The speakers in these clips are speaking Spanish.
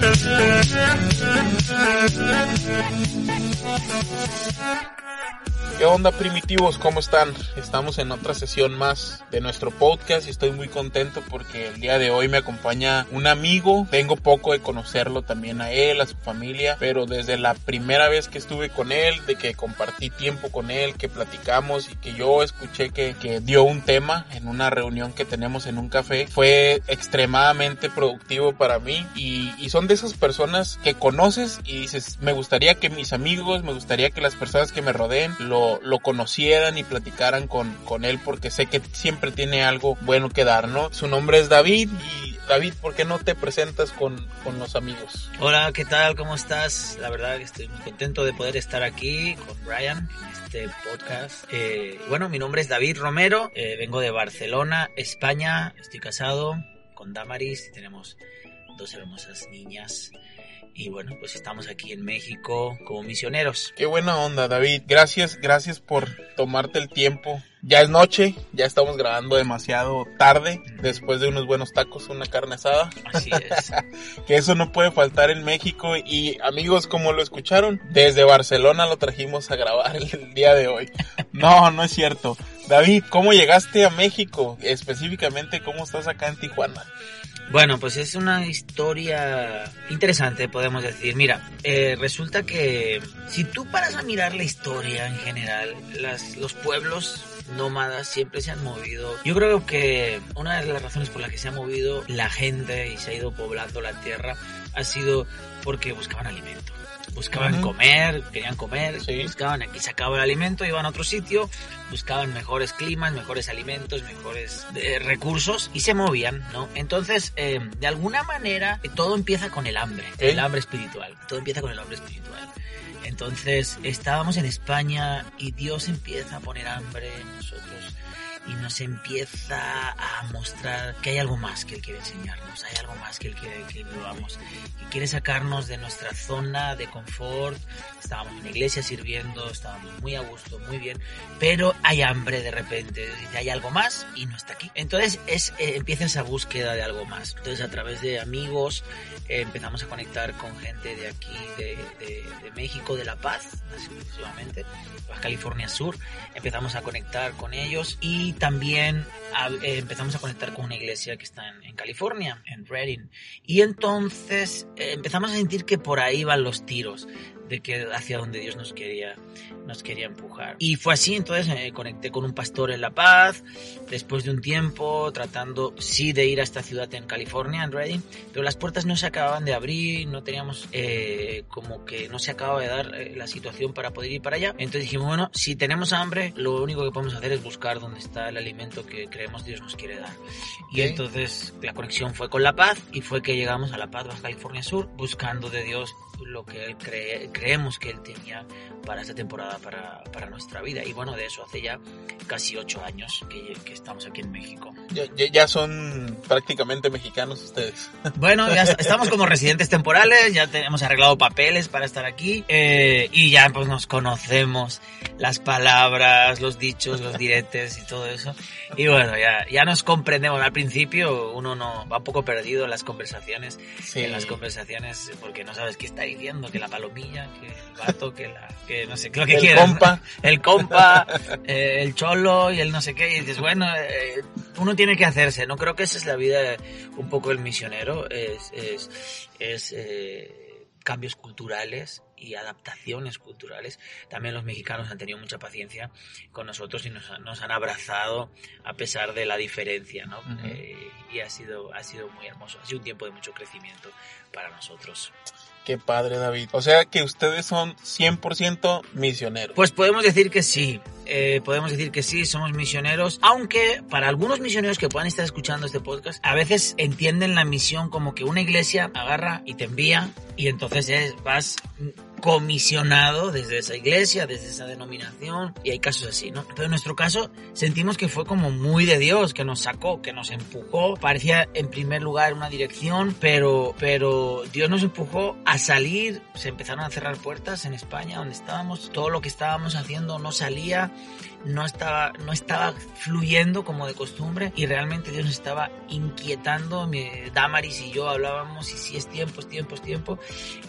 Thank you. ¿Qué onda primitivos? ¿Cómo están? Estamos en otra sesión más de nuestro podcast y estoy muy contento porque el día de hoy me acompaña un amigo. Tengo poco de conocerlo también a él, a su familia, pero desde la primera vez que estuve con él, de que compartí tiempo con él, que platicamos y que yo escuché que, que dio un tema en una reunión que tenemos en un café, fue extremadamente productivo para mí y, y son de esas personas que conoces y dices, me gustaría que mis amigos, me gustaría que las personas que me rodeen lo lo, conocieran y platicaran con, con él porque sé que siempre tiene algo bueno que dar, ¿no? Su nombre es David y David, ¿por qué no te presentas con, con los amigos? Hola, ¿qué tal? ¿Cómo estás? La verdad que estoy muy contento de poder estar aquí con Brian en este podcast. Eh, bueno, mi nombre es David Romero, eh, vengo de Barcelona, España, estoy casado con Damaris, tenemos dos hermosas niñas y bueno, pues estamos aquí en México como misioneros. Qué buena onda, David. Gracias, gracias por tomarte el tiempo. Ya es noche, ya estamos grabando demasiado tarde, después de unos buenos tacos, una carne asada. Así es. que eso no puede faltar en México y amigos, como lo escucharon, desde Barcelona lo trajimos a grabar el día de hoy. No, no es cierto. David, ¿cómo llegaste a México? Específicamente, ¿cómo estás acá en Tijuana? Bueno, pues es una historia interesante, podemos decir. Mira, eh, resulta que si tú paras a mirar la historia en general, los pueblos nómadas siempre se han movido. Yo creo que una de las razones por las que se ha movido la gente y se ha ido poblando la tierra ha sido porque buscaban alimento buscaban comer, querían comer, buscaban aquí se acaba el alimento, iban a otro sitio, buscaban mejores climas, mejores alimentos, mejores eh, recursos y se movían, ¿no? Entonces, eh, de alguna manera, eh, todo empieza con el hambre, el hambre espiritual, todo empieza con el hambre espiritual. Entonces, estábamos en España y Dios empieza a poner hambre en nosotros y nos empieza a mostrar que hay algo más que Él quiere enseñarnos, hay algo más que Él quiere que vivamos, y quiere sacarnos de nuestra zona de confort. Estábamos en la iglesia sirviendo, estábamos muy a gusto, muy bien, pero hay hambre de repente, hay algo más y no está aquí. Entonces es, eh, empieza esa búsqueda de algo más. Entonces a través de amigos eh, empezamos a conectar con gente de aquí, de, de, de México, de La Paz, exclusivamente, California Sur, empezamos a conectar con ellos y también eh, empezamos a conectar con una iglesia que está en, California, en Redding. Y entonces eh, empezamos a sentir que por ahí van los tiros de que hacia donde Dios nos quería, nos quería empujar. Y fue así, entonces me conecté con un pastor en La Paz, después de un tiempo tratando, sí, de ir a esta ciudad en California, en Redding, pero las puertas no se acababan de abrir, no teníamos, eh, como que no se acababa de dar eh, la situación para poder ir para allá. Entonces dijimos, bueno, si tenemos hambre, lo único que podemos hacer es buscar dónde está el alimento que creemos Dios nos quiere dar. Y entonces la conexión fue con La Paz y fue que llegamos a La Paz, Baja California Sur, buscando de Dios lo que él cree, creemos que él tenía para esta temporada, para, para, nuestra vida. Y bueno, de eso hace ya casi ocho años que, que estamos aquí en México. Ya, ya, son prácticamente mexicanos ustedes. Bueno, ya estamos como residentes temporales, ya tenemos arreglado papeles para estar aquí eh, y ya pues nos conocemos las palabras, los dichos, los diretes y todo eso. Y bueno, ya, ya nos comprendemos. Al principio uno no va un poco perdido en las conversaciones, sí. en las conversaciones porque no sabes qué está diciendo, que la palomilla, que el gato, que la, que no sé, lo que el quieras. Compa. El compa. eh, el cholo y el no sé qué. Y dices, bueno, eh, uno tiene que hacerse, ¿no? Creo que esa es la vida un poco el misionero, es, es, es eh, cambios culturales y adaptaciones culturales. También los mexicanos han tenido mucha paciencia con nosotros y nos, nos han abrazado a pesar de la diferencia, ¿no? eh, y ha sido, ha sido muy hermoso. Ha sido un tiempo de mucho crecimiento para nosotros. Qué padre, David. O sea que ustedes son 100% misioneros. Pues podemos decir que sí. Eh, podemos decir que sí, somos misioneros, aunque para algunos misioneros que puedan estar escuchando este podcast, a veces entienden la misión como que una iglesia agarra y te envía y entonces es, vas comisionado desde esa iglesia, desde esa denominación, y hay casos así, ¿no? Pero en nuestro caso sentimos que fue como muy de Dios, que nos sacó, que nos empujó, parecía en primer lugar una dirección, pero, pero Dios nos empujó a salir, se empezaron a cerrar puertas en España donde estábamos, todo lo que estábamos haciendo no salía, no estaba, no estaba fluyendo como de costumbre y realmente Dios nos estaba inquietando. Mi, Damaris y yo hablábamos y si es tiempo, es tiempo, es tiempo.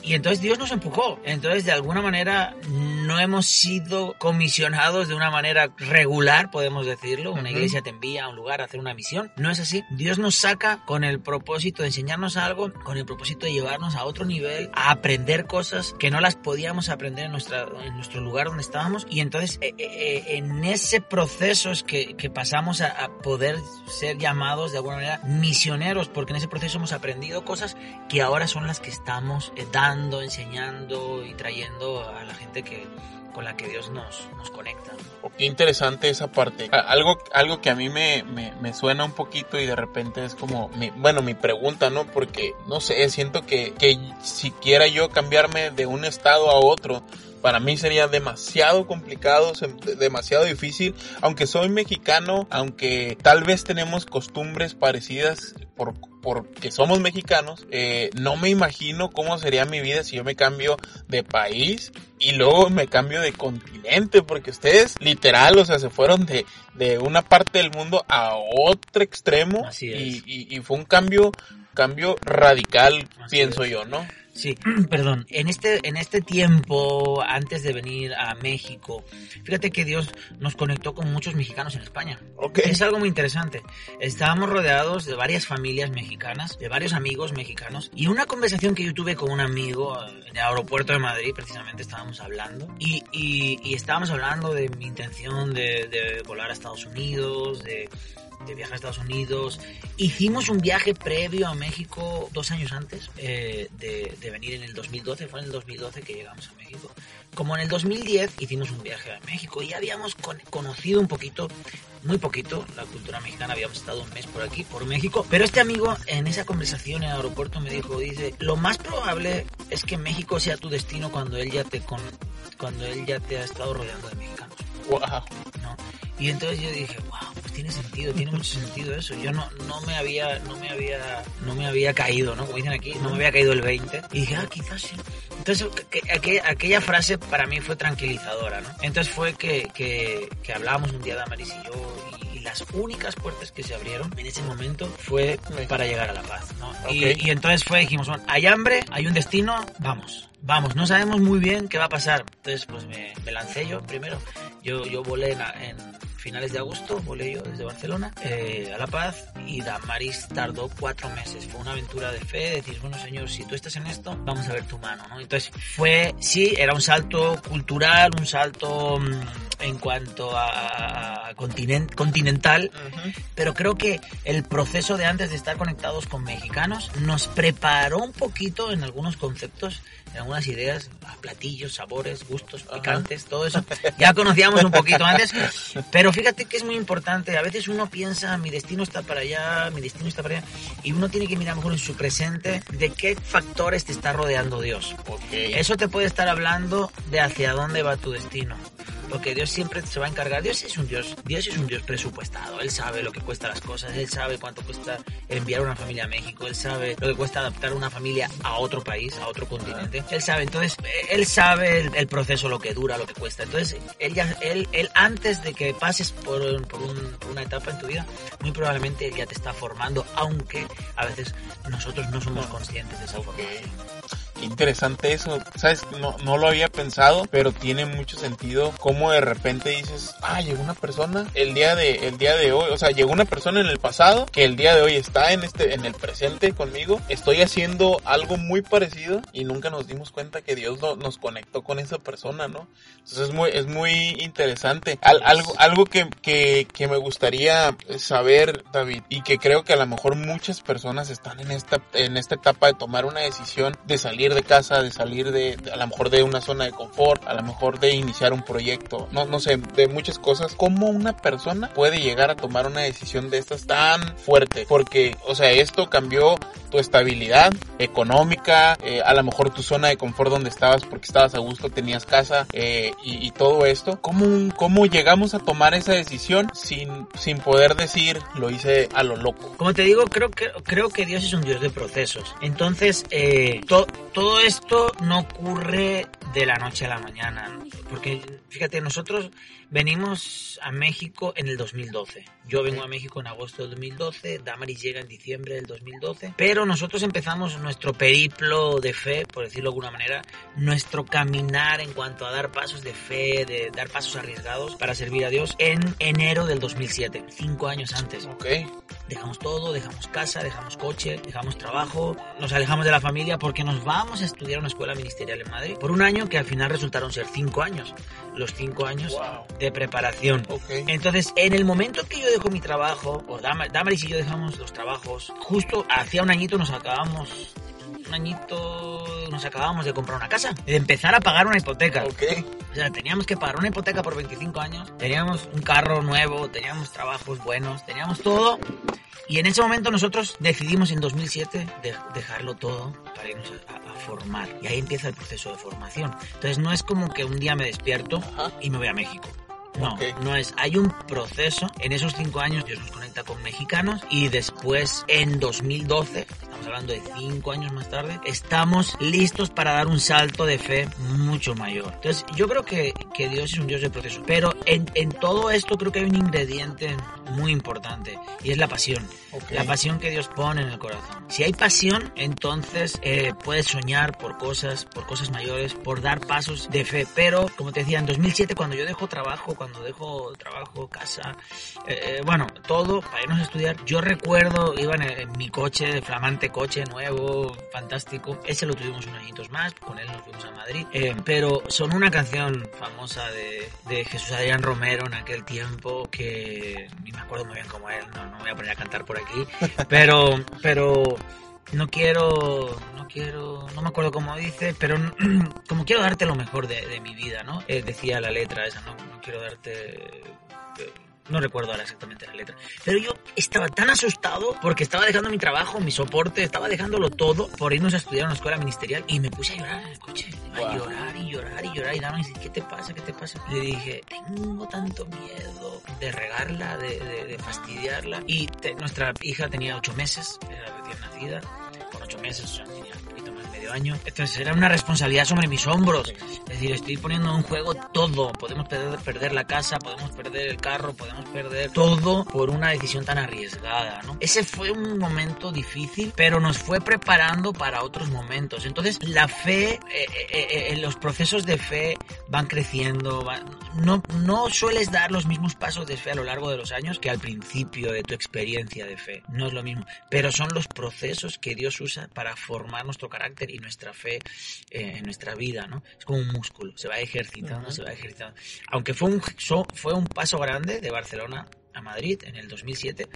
Y entonces Dios nos empujó. Entonces de alguna manera no hemos sido comisionados de una manera regular, podemos decirlo. Una iglesia te envía a un lugar a hacer una misión. No es así. Dios nos saca con el propósito de enseñarnos algo, con el propósito de llevarnos a otro nivel, a aprender cosas que no las podíamos aprender en, nuestra, en nuestro lugar donde estábamos. Y entonces eh, eh, en ese proceso es que, que pasamos a, a, poder ser llamados de alguna manera misioneros, porque en ese proceso hemos aprendido cosas que ahora son las que estamos eh, dando, enseñando y trayendo a la gente que, con la que Dios nos, nos conecta. Qué interesante esa parte. Algo, algo que a mí me, me, me suena un poquito y de repente es como, mi, bueno, mi pregunta, ¿no? Porque, no sé, siento que, que si quiera yo cambiarme de un estado a otro, para mí sería demasiado complicado, demasiado difícil, aunque soy mexicano, aunque tal vez tenemos costumbres parecidas por, porque somos mexicanos, eh, no me imagino cómo sería mi vida si yo me cambio de país y luego me cambio de continente, porque ustedes literal, o sea, se fueron de, de una parte del mundo a otro extremo Así y, y, y fue un cambio, cambio radical, Así pienso es. yo, ¿no? Sí, perdón. En este, en este tiempo, antes de venir a México, fíjate que Dios nos conectó con muchos mexicanos en España. Ok. Es algo muy interesante. Estábamos rodeados de varias familias mexicanas, de varios amigos mexicanos, y una conversación que yo tuve con un amigo en el aeropuerto de Madrid, precisamente estábamos hablando, y, y, y estábamos hablando de mi intención de, de volar a Estados Unidos, de de viajar a Estados Unidos. Hicimos un viaje previo a México dos años antes eh, de, de, venir en el 2012. Fue en el 2012 que llegamos a México. Como en el 2010 hicimos un viaje a México y habíamos con, conocido un poquito, muy poquito, la cultura mexicana. Habíamos estado un mes por aquí, por México. Pero este amigo en esa conversación en el aeropuerto me dijo, dice, lo más probable es que México sea tu destino cuando él ya te, con, cuando él ya te ha estado rodeando de mexicanos. Wow. ¿no? Y entonces yo dije, wow, tiene sentido, tiene mucho sentido eso. Yo no, no me había, no me había, no me había caído, ¿no? Como dicen aquí, no me había caído el 20. Y dije, ah, quizás sí. Entonces, que, aquella, aquella, frase para mí fue tranquilizadora, ¿no? Entonces fue que, que, que hablábamos un día de Amaris y yo y, y, las únicas puertas que se abrieron en ese momento fue para llegar a la paz, ¿no? Okay. Y, y, entonces fue, dijimos, bueno, hay hambre, hay un destino, vamos. Vamos, no sabemos muy bien qué va a pasar. Entonces, pues me, me lancé yo primero. Yo, yo volé en, en finales de agosto, volé yo desde Barcelona eh, a La Paz y Damaris tardó cuatro meses. Fue una aventura de fe, decir, bueno, señor, si tú estás en esto, vamos a ver tu mano, ¿no? Entonces fue, sí, era un salto cultural, un salto mmm, en cuanto a, continent, continental, uh -huh. pero creo que el proceso de antes de estar conectados con mexicanos nos preparó un poquito en algunos conceptos en algunas ideas, platillos, sabores, gustos, picantes, Ajá. todo eso. Ya conocíamos un poquito antes, pero fíjate que es muy importante. A veces uno piensa, mi destino está para allá, mi destino está para allá, y uno tiene que mirar mejor en su presente de qué factores te está rodeando Dios. Eso te puede estar hablando de hacia dónde va tu destino. Porque Dios siempre se va a encargar. Dios es un Dios, Dios es un Dios presupuestado. Él sabe lo que cuesta las cosas, él sabe cuánto cuesta enviar una familia a México, él sabe lo que cuesta adaptar una familia a otro país, a otro continente. Él sabe, entonces, él sabe el, el proceso, lo que dura, lo que cuesta. Entonces, él ya, él, él antes de que pases por, por, un, por una etapa en tu vida, muy probablemente él ya te está formando, aunque a veces nosotros no somos conscientes de esa formación. Interesante eso. Sabes, no, no lo había pensado, pero tiene mucho sentido cómo de repente dices, ah, llegó una persona el día de, el día de hoy, o sea, llegó una persona en el pasado que el día de hoy está en este, en el presente conmigo. Estoy haciendo algo muy parecido y nunca nos dimos cuenta que Dios nos conectó con esa persona, ¿no? Entonces es muy, es muy interesante. algo, algo que, que, que me gustaría saber, David, y que creo que a lo mejor muchas personas están en esta, en esta etapa de tomar una decisión de salir de casa, de salir de, a lo mejor de una zona de confort, a lo mejor de iniciar un proyecto, no, no sé, de muchas cosas. ¿Cómo una persona puede llegar a tomar una decisión de estas tan fuerte? Porque, o sea, esto cambió tu estabilidad económica, eh, a lo mejor tu zona de confort donde estabas porque estabas a gusto, tenías casa eh, y, todo esto. ¿Cómo, ¿Cómo llegamos a tomar esa decisión sin, sin poder decir lo hice a lo loco? Como te digo, creo que, creo que Dios es un Dios de procesos. Entonces, eh, todo esto no ocurre de la noche a la mañana. Porque, fíjate, nosotros venimos a México en el 2012. Yo vengo a México en agosto del 2012, Damaris llega en diciembre del 2012, pero nosotros empezamos nuestro periplo de fe, por decirlo de alguna manera, nuestro caminar en cuanto a dar pasos de fe, de dar pasos arriesgados para servir a Dios en enero del 2007, cinco años antes. Ok. Dejamos todo, dejamos casa, dejamos coche, dejamos trabajo, nos alejamos de la familia porque nos vamos a estudiar a una escuela ministerial en Madrid por un año que al final resultaron ser cinco años. Los cinco años de preparación. Entonces, en el momento que yo dejo mi trabajo, o Damaris y yo dejamos los trabajos, justo hacía un añito nos acabamos un añito nos acabamos de comprar una casa, de empezar a pagar una hipoteca. O sea, teníamos que pagar una hipoteca por 25 años, teníamos un carro nuevo, teníamos trabajos buenos, teníamos todo. Y en ese momento nosotros decidimos en 2007 dejarlo todo para irnos a, formar. Y ahí empieza el proceso de formación. Entonces no es como que un día me despierto y me voy a México. No, no es. Hay un proceso. En esos cinco años Dios nos conecta con mexicanos y después en 2012 estamos hablando de cinco años más tarde, estamos listos para dar un salto de fe mucho mayor. Entonces, yo creo que, que Dios es un Dios de proceso, pero en, en, todo esto creo que hay un ingrediente muy importante y es la pasión. La pasión que Dios pone en el corazón. Si hay pasión, entonces eh, puedes soñar por cosas, por cosas mayores, por dar pasos de fe. Pero, como te decía, en 2007, cuando yo dejo trabajo, cuando dejo trabajo, casa, eh, eh, bueno, todo para irnos a estudiar, yo recuerdo, iba en, en mi coche flamante coche nuevo, fantástico. Ese lo tuvimos unos añitos más, con él nos fuimos a Madrid. Eh, pero son una canción famosa de, de, Jesús Adrián Romero en aquel tiempo que ni me acuerdo muy bien cómo él, no, no voy a poner a cantar por aquí. Pero, pero no quiero, no quiero, no me acuerdo cómo dice, pero como quiero darte lo mejor de, de mi vida, ¿no? Eh, decía la letra esa, no, no quiero darte no recuerdo ahora exactamente la letra. Pero yo estaba tan asustado porque estaba dejando mi trabajo, mi soporte, estaba dejándolo todo por irnos a estudiar a una escuela ministerial y me puse a llorar en el coche. A llorar y llorar y llorar. Y Dama me dice, ¿qué te pasa? ¿Qué te pasa? le dije, tengo tanto miedo de regarla, de, fastidiarla. Y nuestra hija tenía ocho meses, era recién nacida. Con ocho meses, o sea, tenía año. Entonces era una responsabilidad sobre mis hombros. Es decir, estoy poniendo en juego todo. Podemos perder, perder la casa, podemos perder el carro, podemos perder todo por una decisión tan arriesgada, ¿no? Ese fue un momento difícil, pero nos fue preparando para otros momentos. Entonces la fe, eh, eh, eh, eh los procesos de fe van creciendo. no, no sueles dar los mismos pasos de fe a lo largo de los años que al principio de tu experiencia de fe. No es lo mismo. Pero son los procesos que Dios usa para formar nuestro carácter y nuestra fe eh, en nuestra vida, ¿no? Es como un músculo, se va ejercitando, se va ejercitando. Aunque fue un, fue un paso grande de Barcelona a Madrid en el 2007,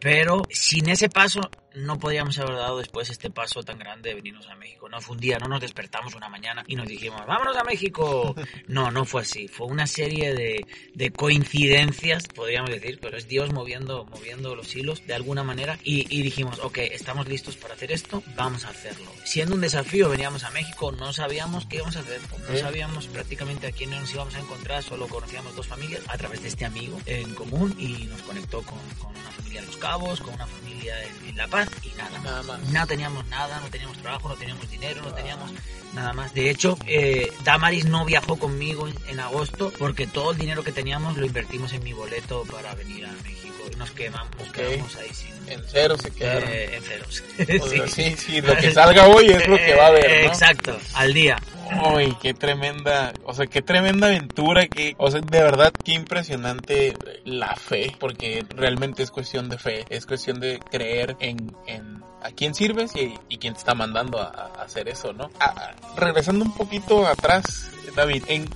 pero sin ese paso no podríamos haber dado después este paso tan grande de venirnos a México. No fue un día, no nos despertamos una mañana y nos dijimos, vámonos a México. No, no fue así. Fue una serie de, de coincidencias, podríamos decir, pero es Dios moviendo, moviendo los hilos de alguna manera. Y, y, dijimos, ok, estamos listos para hacer esto, vamos a hacerlo. Siendo un desafío, veníamos a México, no sabíamos qué íbamos a hacer, no sabíamos prácticamente a quién nos íbamos a encontrar, solo conocíamos dos familias a través de este amigo en común y nos conectó con, con una familia en Los Cabos, con una familia en, en La Paz y nada, nada más. No teníamos nada, no teníamos trabajo, no teníamos dinero, no teníamos nada más. De hecho, eh, Damaris no viajó conmigo en, en, agosto porque todo el dinero que teníamos lo invertimos en mi boleto para venir a México nos quemamos, nos Ok. quedamos ahí sí. En cero se quedaron. Eh, en ceros. O sea, sí, sí, lo que salga hoy es lo que va a haber, ¿no? Exacto, al día. Uy, qué tremenda, o sea, qué tremenda aventura, que, o sea, de verdad, qué impresionante la fe, porque realmente es cuestión de fe, es cuestión de creer en, en a quién sirves y, y quién te está mandando a, hacer eso, ¿no? Ah, regresando un poquito atrás, David, ¿en,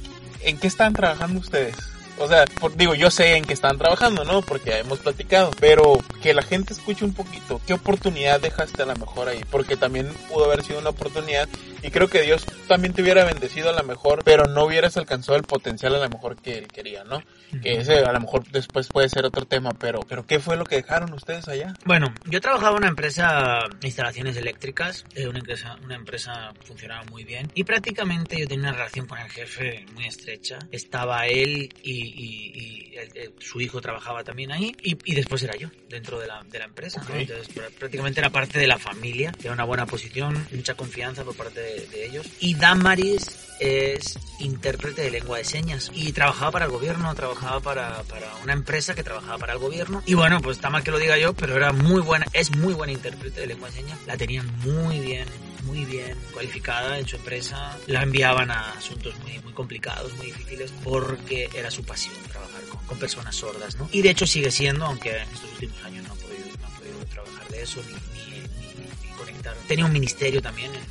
en qué están trabajando ustedes? O sea, digo, yo sé en qué están trabajando, ¿no? Porque ya hemos platicado. Pero que la gente escuche un poquito. ¿Qué oportunidad dejaste a lo mejor ahí? Porque también pudo haber sido una oportunidad. Y creo que Dios también te hubiera bendecido a lo mejor. Pero no hubieras alcanzado el potencial a lo mejor que él quería, ¿no? Que ese a lo mejor después puede ser otro tema. Pero, pero ¿qué fue lo que dejaron ustedes allá? Bueno, yo trabajaba en una empresa de instalaciones eléctricas, eh, una empresa, una empresa funcionaba muy bien y prácticamente yo tenía una relación con el jefe muy estrecha. Estaba él y, y- y el- el- su hijo trabajaba también ahí y, y después era yo dentro de la, de la empresa. ¿no? Ok. Entonces pr- prácticamente era parte de la familia, era una buena posición, mucha confianza por parte de, de ellos. Y Damaris es intérprete de lengua de señas y trabajaba para el gobierno, trabajaba para, para una empresa que trabajaba para el gobierno. Y bueno, pues está mal que lo diga yo, pero era muy buena, es muy buena intérprete de lengua de señas. La tenían muy bien, muy bien cualificada en su empresa. La enviaban a asuntos muy, muy complicados, muy difíciles, porque era su pasión trabajar con, con personas sordas, ¿no? Y de hecho sigue siendo, aunque en estos últimos años no ha podido, no ha podido trabajar de eso ni, ni, ni- ni conectar. Tenía un ministerio también en-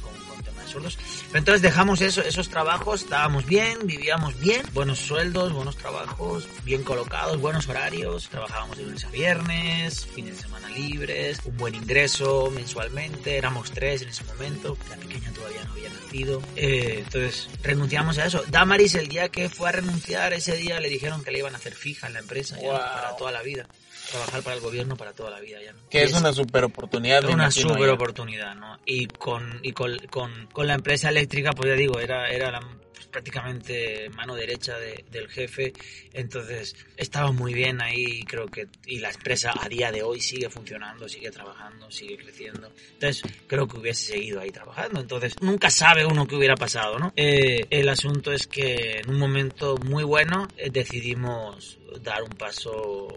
Pero entonces dejamos eso, esos trabajos, estábamos bien, vivíamos bien, buenos sueldos, buenos trabajos, bien colocados, buenos horarios, trabajábamos de lunes a viernes, fines de semana libres, un buen ingreso mensualmente, éramos tres en ese momento, la pequeña todavía no había nacido, Eh, entonces renunciamos a eso. Damaris el día que fue a renunciar, ese día le dijeron que le iban a hacer fija en la empresa ya, para toda la vida, trabajar para el gobierno para toda la vida ya. Que Y es una super oportunidad. una super oportunidad, ¿no? Y con, y con, con, con la empresa eléctrica, pues ya digo, era, era la, pues, prácticamente mano derecha de- del jefe, entonces estaba muy bien ahí creo que, y la empresa a día de hoy sigue funcionando, sigue trabajando, sigue creciendo, entonces creo que hubiese seguido ahí trabajando, entonces nunca sabe uno qué hubiera pasado, ¿no? Eh, el asunto es que en un momento muy bueno eh, decidimos dar un paso,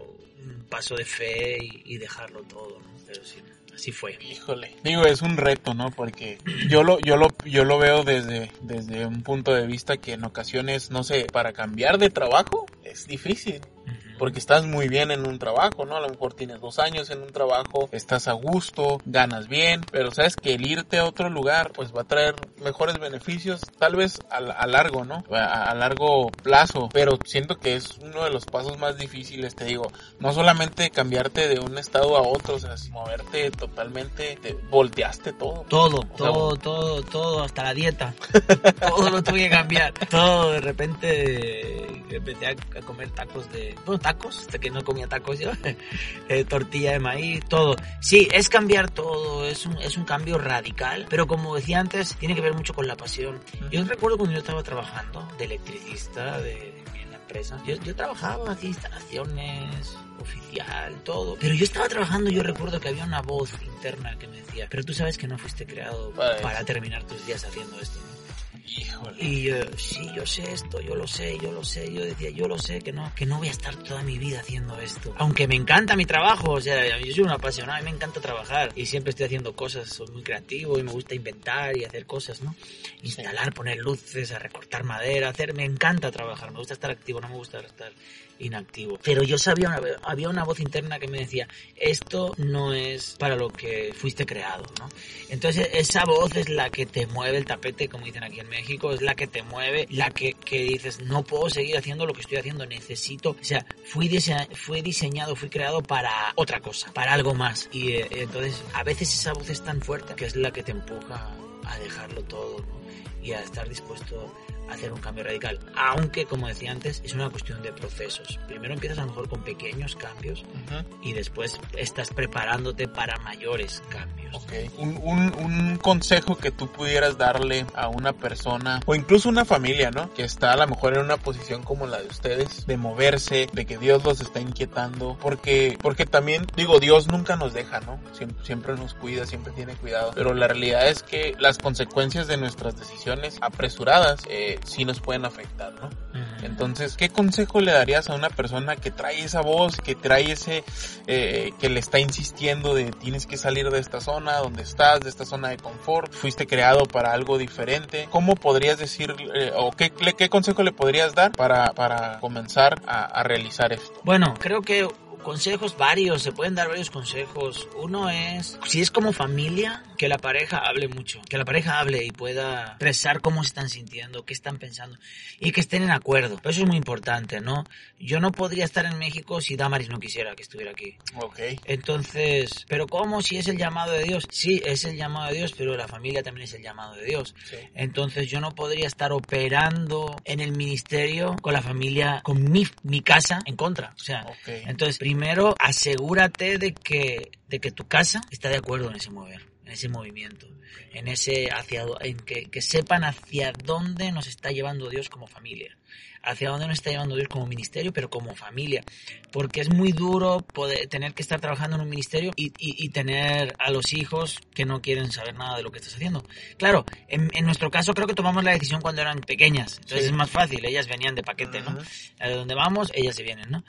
un paso de fe y, y dejarlo todo, ¿no? Pero sí, así fue. Híjole, digo, es un reto, ¿no? Porque yo lo, yo lo, yo lo veo desde, desde un punto de vista que en ocasiones, no sé, para cambiar de trabajo es difícil. Porque estás muy bien en un trabajo, ¿no? A lo mejor tienes dos años en un trabajo, estás a gusto, ganas bien, pero sabes que el irte a otro lugar, pues va a traer mejores beneficios, tal vez a, a largo, ¿no? A, a largo plazo, pero siento que es uno de los pasos más difíciles, te digo, no solamente cambiarte de un estado a otro, o sea, moverte totalmente, te volteaste todo. Todo, O sea, todo, todo, todo, hasta la dieta. todo lo tuve que cambiar. Todo, de repente empecé a, a comer tacos de... Bueno, tacos, hasta que no comía tacos yo. Eh, tortilla de maíz, todo. Sí, es cambiar todo, es un, es un cambio radical, pero como decía antes, tiene que ver mucho con la pasión. Yo recuerdo cuando yo estaba trabajando de electricista de, en la empresa, yo, yo trabajaba, hacía instalaciones, oficial, todo. Pero yo estaba trabajando, yo recuerdo que había una voz interna que me decía, pero tú sabes que no fuiste creado Para para, eso. terminar tus días haciendo esto. ¿no?". Híjole. Y yo, sí, yo sé esto, yo lo sé, yo lo sé. Yo decía, yo lo sé, que no, que no voy a estar toda mi vida haciendo esto. Aunque me encanta mi trabajo, o sea, yo soy un apasionado y me encanta trabajar. Y siempre estoy haciendo cosas, soy muy creativo y me gusta inventar y hacer cosas, ¿no? Instalar, poner luces, a recortar madera, hacer, me encanta trabajar, me gusta estar activo, no me gusta estar inactivo. Pero yo sabía, una, había una voz interna que me decía, esto no es para lo que fuiste creado, ¿no? Entonces esa voz es la que te mueve el tapete, como dicen aquí en México, es la que te mueve, la que, que dices, no puedo seguir haciendo lo que estoy haciendo, necesito, o sea, fui, dise- fui diseñado, fui creado para otra cosa, para algo más. Y eh, entonces a veces esa voz es tan fuerte que es la que te empuja a dejarlo todo, ¿no? Y a estar dispuesto hacer un cambio radical. Aunque, como decía antes, es una cuestión de procesos. Primero empiezas a lo mejor con pequeños cambios Ujú. y después estás preparándote para mayores cambios. Ok. Un, un, un consejo que tú pudieras darle a una persona o incluso una familia, ¿no? Que está a lo mejor en una posición como la de ustedes, de moverse, de que Dios los está inquietando, porque, porque también, digo, Dios nunca nos deja, ¿no? Siempre, siempre nos cuida, siempre tiene cuidado, pero la realidad es que las consecuencias de nuestras decisiones apresuradas eh, sí nos pueden afectar, ¿no? Entonces, ¿qué consejo le darías a una persona que trae esa voz, que trae ese, eh, que le está insistiendo de tienes que salir de esta zona donde estás, de esta zona de confort, fuiste creado para algo diferente? ¿Cómo podrías decir, eh, o qué, qué, consejo le podrías dar para, para comenzar a, a realizar esto? Bueno, creo que consejos varios, se pueden dar varios consejos. Uno es, si es como familia, que la pareja hable mucho, que la pareja hable y pueda expresar cómo se están sintiendo, qué están pensando y que estén en acuerdo. Eso es muy importante, ¿no? Yo no podría estar en México si Damaris no quisiera que estuviera aquí. Ok. Entonces, ¿pero cómo? Si es el llamado de Dios. Sí, es el llamado de Dios, pero la familia también es el llamado de Dios. Entonces, yo no podría estar operando en el ministerio con la familia, con mi, mi casa en contra. O sea, entonces, primero primero asegúrate de que, de que tu casa está de acuerdo en ese mover, en ese movimiento, en ese hacia, en que, que sepan hacia dónde nos está llevando Dios como familia hacia dónde nos está llevando Dios como ministerio, pero como familia. Porque es muy duro poder, tener que estar trabajando en un ministerio y, y, tener a los hijos que no quieren saber nada de lo que estás haciendo. Claro, en, en nuestro caso creo que tomamos la decisión cuando eran pequeñas, entonces es más fácil, ellas venían de paquete, ¿no? A donde vamos, ellas se vienen, ¿no?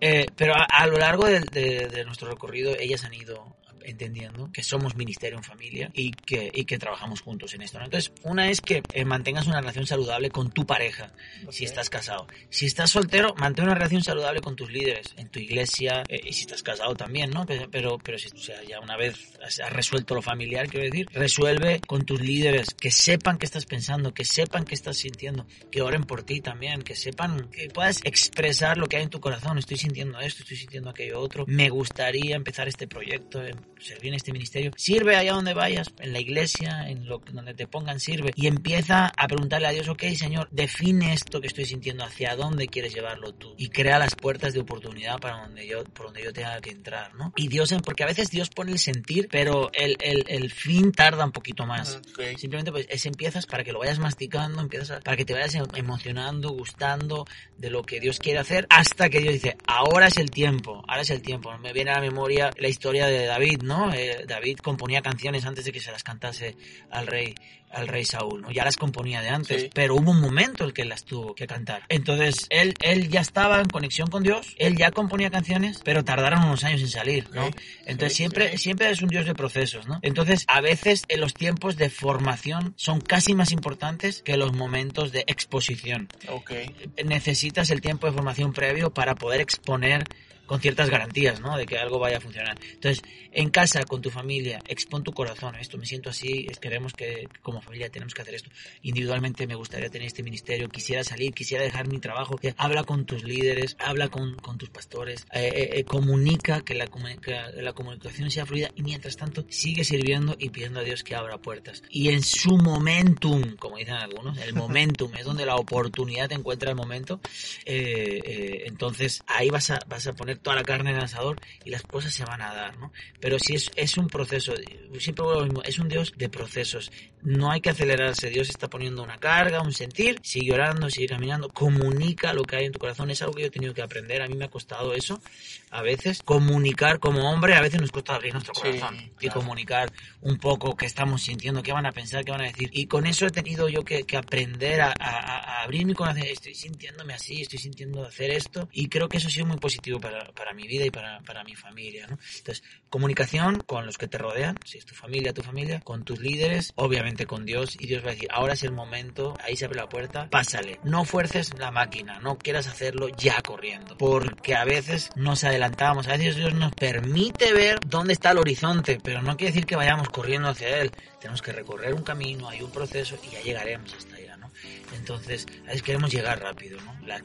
Eh, pero a, lo largo de, de nuestro recorrido, ellas han ido entendiendo que somos ministerio en familia y que, y que trabajamos juntos en esto. Entonces, una es que eh, mantengas una relación saludable con tu pareja, si estás casado. Si estás soltero, mantén una relación saludable con tus líderes, en tu iglesia, eh, y si estás casado también, ¿no? Pero, pero, si o sea, ya una vez has, resuelto lo familiar, quiero decir, resuelve con tus líderes, que sepan qué estás pensando, que sepan qué estás sintiendo, que oren por ti también, que sepan, que puedas expresar lo que hay en tu corazón. Estoy sintiendo esto, estoy sintiendo aquello otro. Me gustaría empezar este proyecto, servir en este ministerio. Sirve allá donde vayas, en la iglesia, en lo donde te pongan, sirve. Y empieza a preguntarle a Dios, ok, Señor, define esto que estoy sintiendo, hacia dónde quieres llevarlo tú. Y crea las puertas de oportunidad para donde yo, por donde yo tenga que entrar, ¿no? Y Dios, porque a veces Dios pone el sentir, pero el, el, el fin tarda un poquito más. Simplemente pues es empiezas para que lo vayas masticando, empiezas para que te vayas emocionando, gustando de lo que Dios quiere hacer, hasta que Dios dice, ahora es el tiempo, ahora es el tiempo. Me viene a la memoria la historia de David, ¿no? Eh, David componía canciones antes de que se las cantase al rey, al rey Saúl, ¿no? Ya las componía de antes, pero hubo un momento en que las tuvo que cantar. Entonces, él, él ya estaba en conexión con Dios, él ya componía canciones, pero tardaron unos años en salir, ¿no? Entonces, siempre, siempre es un Dios de procesos, ¿no? Entonces, a veces en los tiempos de formación son casi más importantes que los momentos de exposición. Okay. Necesitas el tiempo de formación previo para poder exponer con ciertas garantías, ¿no? De que algo vaya a funcionar. Entonces, en casa, con tu familia, expon tu corazón. Esto me siento así, queremos que como familia tenemos que hacer esto. Individualmente me gustaría tener este ministerio, quisiera salir, quisiera dejar mi trabajo. Habla con tus líderes, habla con, con tus pastores, eh, eh, eh, comunica que la, que la comunicación sea fluida y mientras tanto sigue sirviendo y pidiendo a Dios que abra puertas. Y en su momentum, como dicen algunos, el momentum es donde la oportunidad te encuentra el momento. entonces ahí vas a, vas a poner toda la carne en el asador y las cosas se van a dar, ¿no? Pero si es, es un proceso, siempre es un Dios de procesos. No hay que acelerarse, Dios está poniendo una carga, un sentir, sigue orando, sigue caminando, comunica lo que hay en tu corazón, es algo que yo he tenido que aprender, a mí me ha costado eso, a veces, comunicar como hombre, a veces nos cuesta abrir nuestro corazón y comunicar un poco qué estamos sintiendo, qué van a pensar, qué van a decir. Y con eso he tenido yo que, aprender a, a abrir mi corazón, estoy sintiéndome así, estoy sintiendo hacer esto. Y creo que eso ha sido muy positivo para para, mi vida y para, para mi familia. ¿no? Entonces, comunicación con los que te rodean, si es tu familia, tu familia, con tus líderes, obviamente con Dios, y Dios va a decir, ahora es el momento, ahí se abre la puerta, pásale. No fuerces la máquina, no quieras hacerlo ya corriendo, porque a veces nos adelantamos, a veces Dios nos permite ver dónde está el horizonte, pero no quiere decir que vayamos corriendo hacia él. Tenemos que recorrer un camino, hay un proceso y ya llegaremos hasta ¿no? Entonces, a queremos llegar rápido, ¿no? La,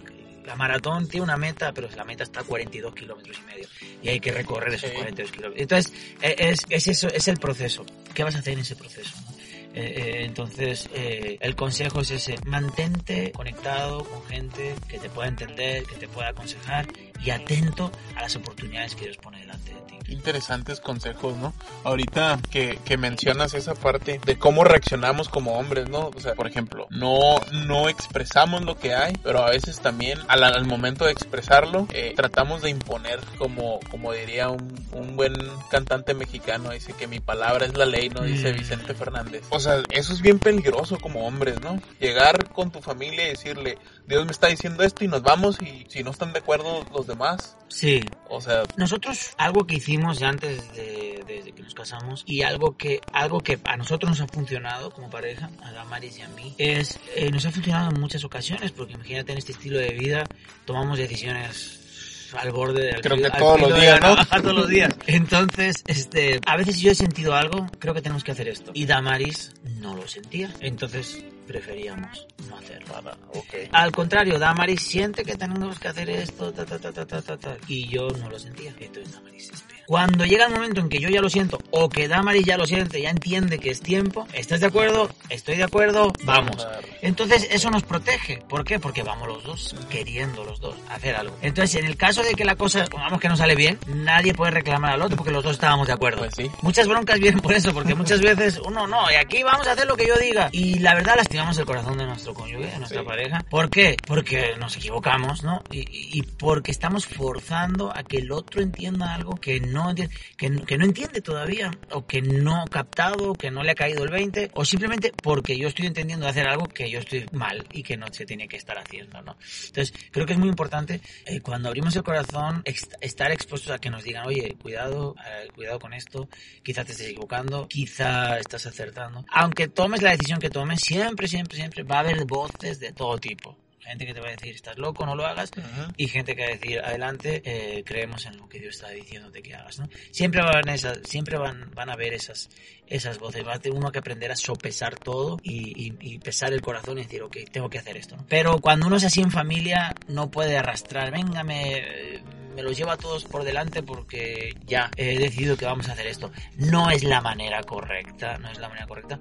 la maratón tiene una meta, pero la meta está a 42 kilómetros y medio y hay que recorrer esos 42 kilómetros. Entonces, e, es, es, eso, es el proceso. ¿Qué vas a hacer en ese proceso? Eh, eh, entonces, eh, el consejo es ese, mantente conectado con gente que te pueda entender, que te pueda aconsejar y atento a las oportunidades que Dios pone delante de ti. Interesantes consejos, ¿no? Ahorita que, que mencionas esa parte de cómo reaccionamos como hombres, ¿no? O sea, por ejemplo, no, no expresamos lo que hay, pero a veces también al, al momento de expresarlo, tratamos de imponer, como, como diría un, un buen cantante mexicano, dice que mi palabra es la ley, ¿no? Dice mm. Vicente Fernández. O sea, sea, eso es bien peligroso como hombres, ¿no? Llegar con tu familia y decirle, Dios me está diciendo esto y nos vamos y si no están de acuerdo los demás. Sí. O sea, Nosotros, algo que hicimos ya antes de, de que nos casamos y algo que, algo que a nosotros nos ha funcionado como pareja, a Damaris y a mí, es, eh, nos ha funcionado en muchas ocasiones, porque imagínate en este estilo de vida tomamos decisiones al borde al Creo que al todos los días, ¿no? todos los días. Entonces, este, a veces yo he sentido algo, creo que tenemos que hacer esto. Y Damaris no lo sentía. Entonces, preferíamos no hacerlo. nada, ok. Al contrario, Damaris siente que tenemos que hacer esto, ta, ta, ta, ta, ta, ta, ta, y yo no lo sentía. Entonces Damaris espera. Cuando llega el momento en que yo ya lo siento, o que Damaris ya lo siente, ya entiende que es tiempo, ¿estás de acuerdo? Estoy de acuerdo, vamos. Entonces eso nos protege. ¿Por qué? Porque vamos los dos, queriendo los dos hacer algo. Entonces en el caso de que la cosa, pongamos que no sale bien, nadie puede reclamar al otro porque los dos estábamos de acuerdo. Pues sí. Muchas broncas vienen por eso, porque muchas veces uno no, y aquí vamos a hacer lo que yo diga. Y la verdad lastimamos el corazón de nuestro cónyuge, de nuestra Sí. pareja. ¿Por qué? Porque nos equivocamos, ¿no? Y, y- y porque estamos forzando a que el otro entienda algo que no, enti- que, no- que no entiende todavía, o que no ha captado, que no le ha caído el 20, o simplemente porque yo estoy entendiendo hacer algo que yo estoy mal y que no se tiene que estar haciendo, ¿no? Entonces, creo que es muy importante eh, cuando abrimos el corazón estar expuestos a que nos digan, oye, cuidado, eh, cuidado con esto, quizá te estés equivocando, quizá estás acertando. Aunque tomes la decisión que tomes, siempre, siempre, siempre va a haber voces de todo tipo. Gente que te va a decir, estás loco, no lo hagas. Y gente que va a decir, adelante, eh, creemos en lo que Dios está diciéndote que hagas, ¿no? Siempre van, esas, siempre van, van a haber esas, esas voces. Va a tener uno que aprender a sopesar todo y, y- y pesar el corazón y decir, ok, tengo que hacer esto, ¿no? Pero cuando uno es así en familia, no puede arrastrar, venga, me, me los llevo a todos por delante porque ya he decidido que vamos a hacer esto. No es la manera correcta, no es la manera correcta.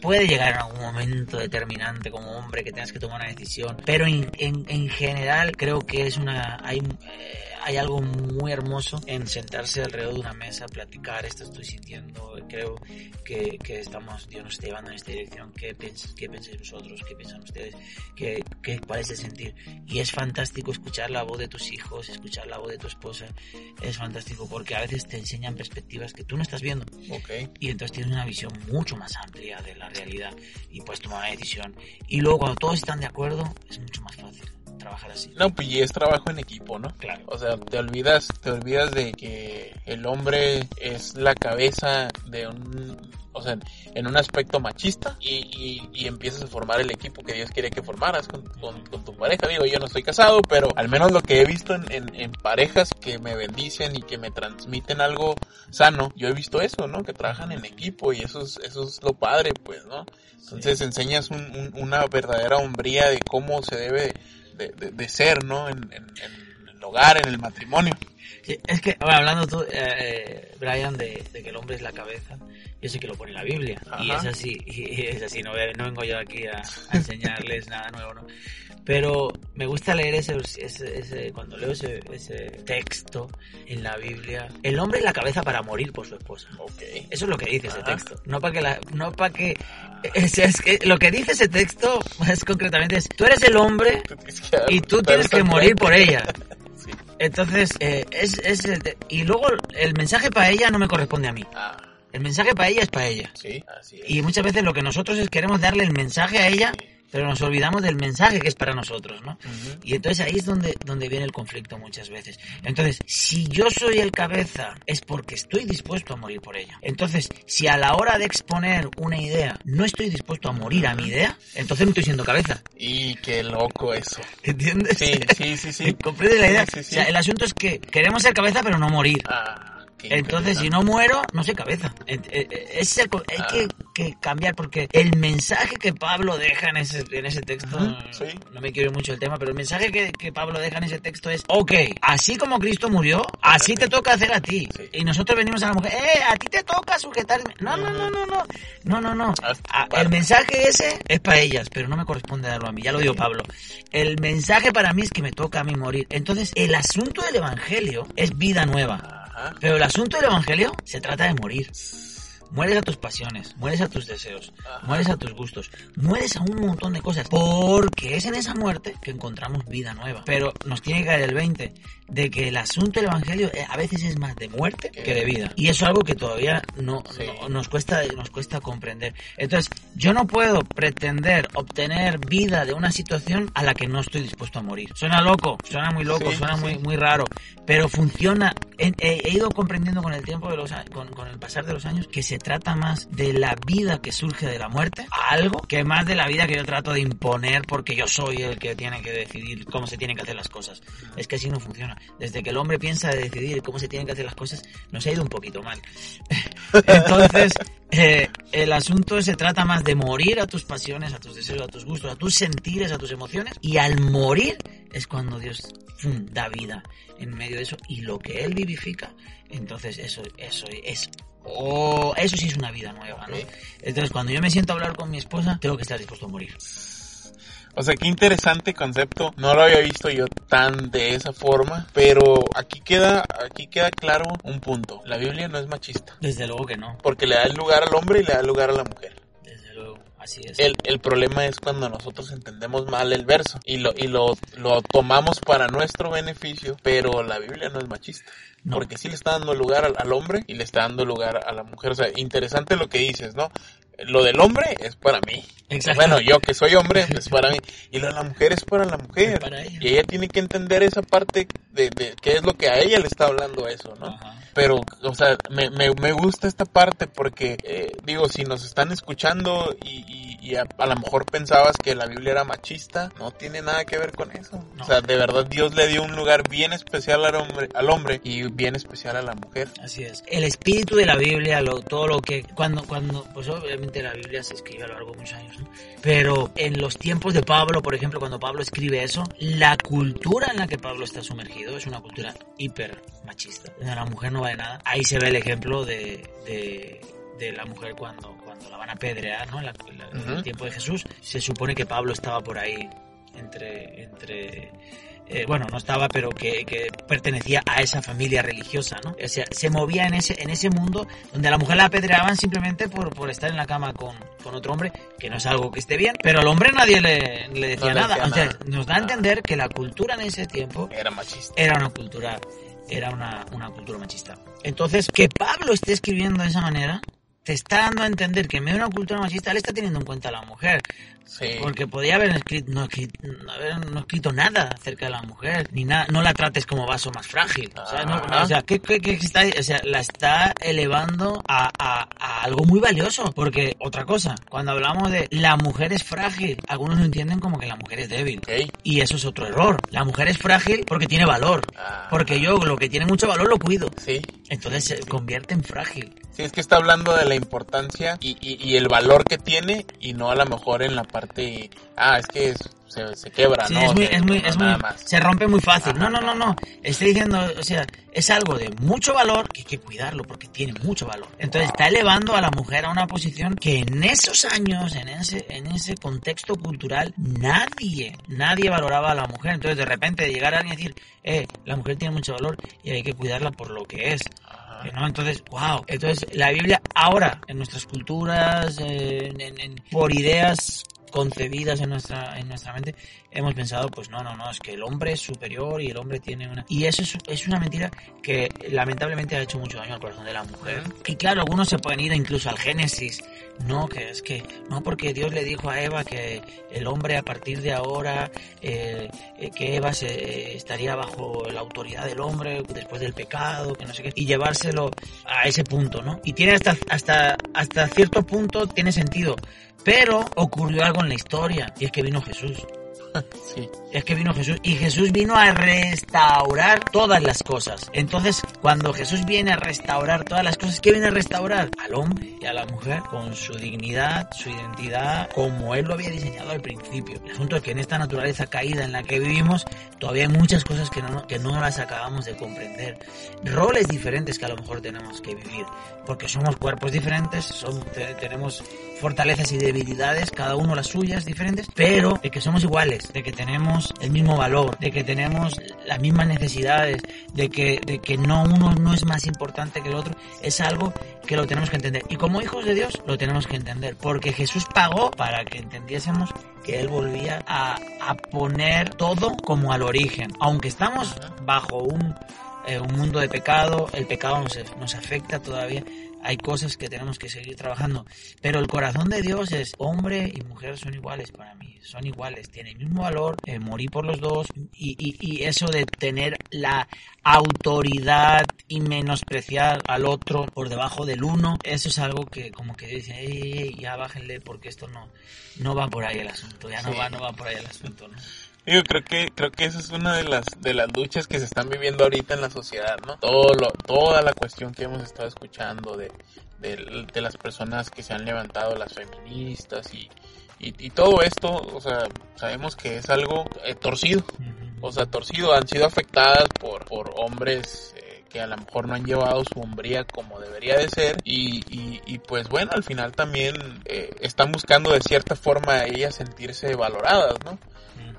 Puede llegar en algún momento determinante como hombre que tengas que tomar una decisión, pero en, en- en general creo que es una... Hay, eh, hay algo muy hermoso en sentarse alrededor de una mesa, platicar, esto estoy sintiendo, creo que, que estamos, Dios nos está llevando en esta dirección, ¿qué, pens qué pensáis vosotros? ¿Qué piensan ustedes? ¿Qué, qué, ¿Cuál es el sentir? Y es fantástico escuchar la voz de tus hijos, escuchar la voz de tu esposa, es fantástico porque a veces te enseñan perspectivas que tú no estás viendo. Y entonces tienes una visión mucho más amplia de la realidad y puedes tomar una decisión. Y luego cuando todos están de acuerdo es mucho más fácil trabajar así. No, pues y es trabajo en equipo, ¿no? Claro. O sea, te olvidas, te olvidas de que el hombre es la cabeza de un, o sea, en un aspecto machista y, y, y empiezas a formar el equipo que Dios quiere que formaras con, con- con tu pareja. Digo, yo no estoy casado, pero al menos lo que he visto en, en- en parejas que me bendicen y que me transmiten algo sano, yo he visto eso, ¿no? Que trabajan en equipo y eso es, eso es lo padre, pues, ¿no? Entonces enseñas un- un- una verdadera hombría de cómo se debe de, de- de ser, ¿no? En, en- en el hogar, en el matrimonio. Sí, es que, bueno, hablando tú, eh, eh, Brian, de, de que el hombre es la cabeza, yo sé que lo pone la Biblia, y es así, y es así, no, no vengo yo aquí a, a enseñarles nada nuevo, ¿no? Pero me gusta leer ese, ese, ese- cuando leo ese, ese texto en la Biblia, el hombre es la cabeza para morir por su esposa. Ok. Eso es lo que dice ese Ajá. texto. No para que la, no para que, es, es que lo que dice ese texto es concretamente es, tú eres el hombre y tú tienes que morir por ella. Sí. Entonces, eh, es, es te- y luego el mensaje para ella no me corresponde a mí. Ah, El mensaje para ella es para ella. sí, así es. Y muchas veces lo que nosotros es queremos darle el mensaje a ella, pero nos olvidamos del mensaje que es para nosotros, ¿no? Y entonces ahí es donde, donde viene el conflicto muchas veces. Entonces, si yo soy el cabeza, es porque estoy dispuesto a morir por ella. Entonces, si a la hora de exponer una idea no estoy dispuesto a morir a mi idea, entonces no estoy siendo cabeza. Y qué loco eso. ¿Entiendes? Sí, sí, sí, sí. ¿Comprendes la idea? Sí, sí, sí. O sea, el asunto es que queremos ser cabeza pero no morir. Ah, Entonces, si no muero, no soy cabeza. Eh, eh, es el hay Ah. que, que cambiar porque el mensaje que Pablo deja en ese, en ese texto, sí. no me quiero mucho el tema, pero el mensaje que, que Pablo deja en ese texto es, ok, así como Cristo murió, así te toca hacer a ti. Sí. Y nosotros venimos a la mujer, eh, a ti te toca sujetarme. No, no, no, no, no, no, no, no. Ah, Ah. El mensaje ese es para ellas, pero no me corresponde darlo a mí, ya lo dio Pablo. El mensaje para mí es que me toca a mí morir. Entonces, el asunto del Evangelio es vida nueva. Ajá. Pero el asunto del Evangelio se trata de morir. mueres a tus pasiones, mueres a tus deseos, mueres a tus gustos, mueres a un montón de cosas, porque es en esa muerte que encontramos vida nueva. Pero nos tiene que caer el 20 de que el asunto del Evangelio eh, a veces es más de muerte que de vida. Y eso es algo que todavía no, Sí. no- nos, cuesta, nos cuesta comprender. Entonces, yo no puedo pretender obtener vida de una situación a la que no estoy dispuesto a morir. Suena loco, suena muy loco, Sí, suena sí. muy, muy raro, pero funciona. He, ido comprendiendo con el tiempo de los con, con el pasar de los años que se trata más de la vida que surge de la muerte a algo que más de la vida que yo trato de imponer porque yo soy el que tiene que decidir cómo se tienen que hacer las cosas. Es que así no funciona. Desde que el hombre piensa de decidir cómo se tienen que hacer las cosas, nos ha ido un poquito mal. Entonces, eh, el asunto se trata más de morir a tus pasiones, a tus deseos, a tus gustos, a tus sentires, a tus emociones. Y al morir es cuando Dios da vida en medio de eso. Y lo que Él vivifica, entonces eso, eso es... Oh, eso sí es una vida nueva, ¿no? Entonces, cuando yo me siento a hablar con mi esposa, tengo que estar dispuesto a morir. O sea, qué interesante concepto. No lo había visto yo tan de esa forma, pero aquí queda, aquí queda claro un punto. La Biblia no es machista, Desde luego que no. porque le da el lugar al hombre y le da el lugar a la mujer. Desde luego, así es. El, el problema es cuando nosotros entendemos mal el verso y lo, y lo, lo tomamos para nuestro beneficio, pero la Biblia no es machista. No. Porque sí le está dando lugar al, al hombre y le está dando lugar a la mujer. O sea, interesante lo que dices, ¿no? Lo del hombre es para mí. Exacto. Bueno, yo que soy hombre es para mí. Y de la mujer es para la mujer. Para ella. Y ella tiene que entender esa parte de, de qué es lo que a ella le está hablando eso, ¿no? Ajá. Pero, o sea, me, me, me gusta esta parte porque, eh, digo, si nos están escuchando y, y, y a, a lo mejor pensabas que la Biblia era machista, no tiene nada que ver con eso. No. O sea, de verdad Dios le dio un lugar bien especial al hombre, al hombre y bien especial a la mujer. Así es. El espíritu de la Biblia, lo, todo lo que cuando cuando pues obviamente la Biblia se escribe a lo largo de muchos años. Pero en los tiempos de Pablo, por ejemplo, cuando Pablo escribe eso, la cultura en la que Pablo está sumergido es una cultura hiper machista, donde la mujer no vale nada. Ahí se ve el ejemplo de, de de la mujer cuando, cuando la van a pedrear, ¿no? En, la- el tiempo de Jesús. Se supone que Pablo estaba por ahí entre, entre eh, bueno, no estaba, pero que, que pertenecía a esa familia religiosa, ¿no? O sea, se movía en ese, en ese mundo donde a la mujer la apedreaban simplemente por, por estar en la cama con, con otro hombre, que no es algo que esté bien, pero al hombre nadie le, le decía No le nada. decía Entonces, nada. nos da a entender que la cultura en ese tiempo Era machista. era una cultura, era una, una cultura machista. Entonces, que Pablo esté escribiendo de esa manera, te está dando a entender que en medio de una cultura machista, él está teniendo en cuenta a la mujer. Sí. Porque podía haber escrito, no, escrito, no haber no escrito nada acerca de la mujer, ni nada, no la trates como vaso más frágil. O sea, no, Ajá. o sea, ¿qué, qué- qué está, o sea, la está elevando a, a- a algo muy valioso. Porque, otra cosa, cuando hablamos de la mujer es frágil, algunos lo entienden como que la mujer es débil. Ok. Y eso es otro error. La mujer es frágil porque tiene valor. Ah. Porque yo lo que tiene mucho valor lo cuido. Sí. Entonces se convierte en frágil. Sí, es que está hablando de la importancia y, y, y el valor que tiene y no a lo mejor en la parte, ah, es que es- se, se quebra, Sí, ¿no? es muy, O sea, es muy, no, es muy, se rompe muy fácil. Ajá, No, no, no, no. Estoy diciendo, o sea, es algo de mucho valor que hay que cuidarlo porque tiene mucho valor. Entonces está elevando a la mujer a una posición que en esos años, en ese, en ese contexto cultural, nadie, nadie valoraba a la mujer. Entonces de repente llegar a alguien y decir, eh, la mujer tiene mucho valor y hay que cuidarla por lo que es. ¿no? Entonces, wow. Entonces, la Biblia ahora, en nuestras culturas, en- en- en- por ideas concebidas en nuestra, en nuestra mente, hemos pensado, pues no, no, no, es que el hombre es superior y el hombre tiene una... Y eso es, es una mentira que lamentablemente ha hecho mucho daño al corazón de la mujer. Y claro, algunos se pueden ir incluso al Génesis, no, que es que, no, porque Dios le dijo a Eva que el hombre a partir de ahora, eh, eh, que Eva se, estaría bajo la autoridad del hombre después del pecado, que no sé qué, y llevárselo a ese punto, ¿no? Y tiene hasta, hasta, hasta cierto punto, tiene sentido. Pero ocurrió algo en la historia, y es que vino Jesús. Sí. Es que vino Jesús y Jesús vino a restaurar todas las cosas. Entonces, cuando Jesús viene a restaurar todas las cosas, ¿qué viene a restaurar? Al hombre y a la mujer con su dignidad, su identidad, como Él lo había diseñado al principio. El asunto es que en esta naturaleza caída en la que vivimos, todavía hay muchas cosas que no, que no las acabamos de comprender. Roles diferentes que a lo mejor tenemos que vivir, porque somos cuerpos diferentes, son- te- tenemos fortalezas y debilidades, cada uno las suyas diferentes, pero de que somos iguales de que tenemos el mismo valor, de que tenemos las mismas necesidades, de que, de que no uno no es más importante que el otro, es algo que lo tenemos que entender. Y como hijos de Dios lo tenemos que entender, porque Jesús pagó para que entendiésemos que Él volvía a, a poner todo como al origen. Aunque estamos bajo un, eh, un mundo de pecado, el pecado nos, nos afecta todavía, hay cosas que tenemos que seguir trabajando. Pero el corazón de Dios es hombre y mujer son iguales para mí, son iguales, tienen el mismo valor, eh, morí por los dos y, y, y, eso de tener la autoridad y menospreciar al otro por debajo del uno, eso es algo que como que dicen, ey, ey, ya bájenle porque esto no, no va por ahí el asunto, ya no va, no va por ahí el asunto, ¿no? Yo creo que creo que esa es una de las de las luchas que se están viviendo ahorita en la sociedad, ¿no? Todo lo, toda la cuestión que hemos estado escuchando de, de, de las personas que se han levantado, las feministas y, y, y, todo esto, o sea, sabemos que es algo eh, torcido, o sea, torcido, han sido afectadas por, por hombres eh, que a lo mejor no han llevado su hombría como debería de ser y, y, y pues bueno, al final también eh, están buscando de cierta forma ellas sentirse valoradas, ¿no?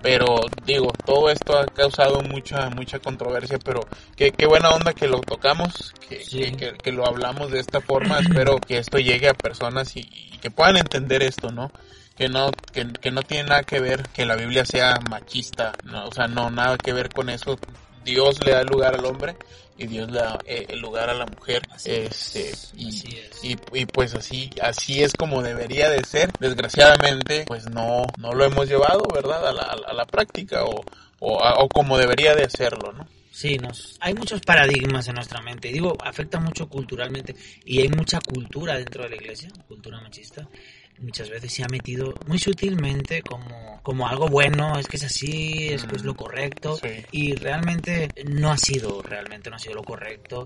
Pero digo, todo esto ha causado mucha mucha controversia, pero qué, qué buena onda que lo tocamos, que, sí. que, que, que, lo hablamos de esta forma, espero que esto llegue a personas y, y que puedan entender esto, ¿no? Que no, que, que, no tiene nada que ver que la Biblia sea machista, no, o sea, no, nada que ver con eso. Dios le da lugar al hombre y Dios le da eh, el lugar a la mujer. Así este, es, y, así es. Y, y, pues así, así es como debería de ser. Desgraciadamente, pues no, no lo hemos llevado, ¿verdad? A la, a la práctica o, o, a, o como debería de hacerlo, ¿no? Sí, nos, hay muchos paradigmas en nuestra mente. Y digo, afecta mucho culturalmente. Y hay mucha cultura dentro de la iglesia, cultura machista. Muchas veces se ha metido muy sutilmente como, como algo bueno, es que es así, es que es lo correcto. Sí. Y realmente no ha sido, realmente no ha sido lo correcto.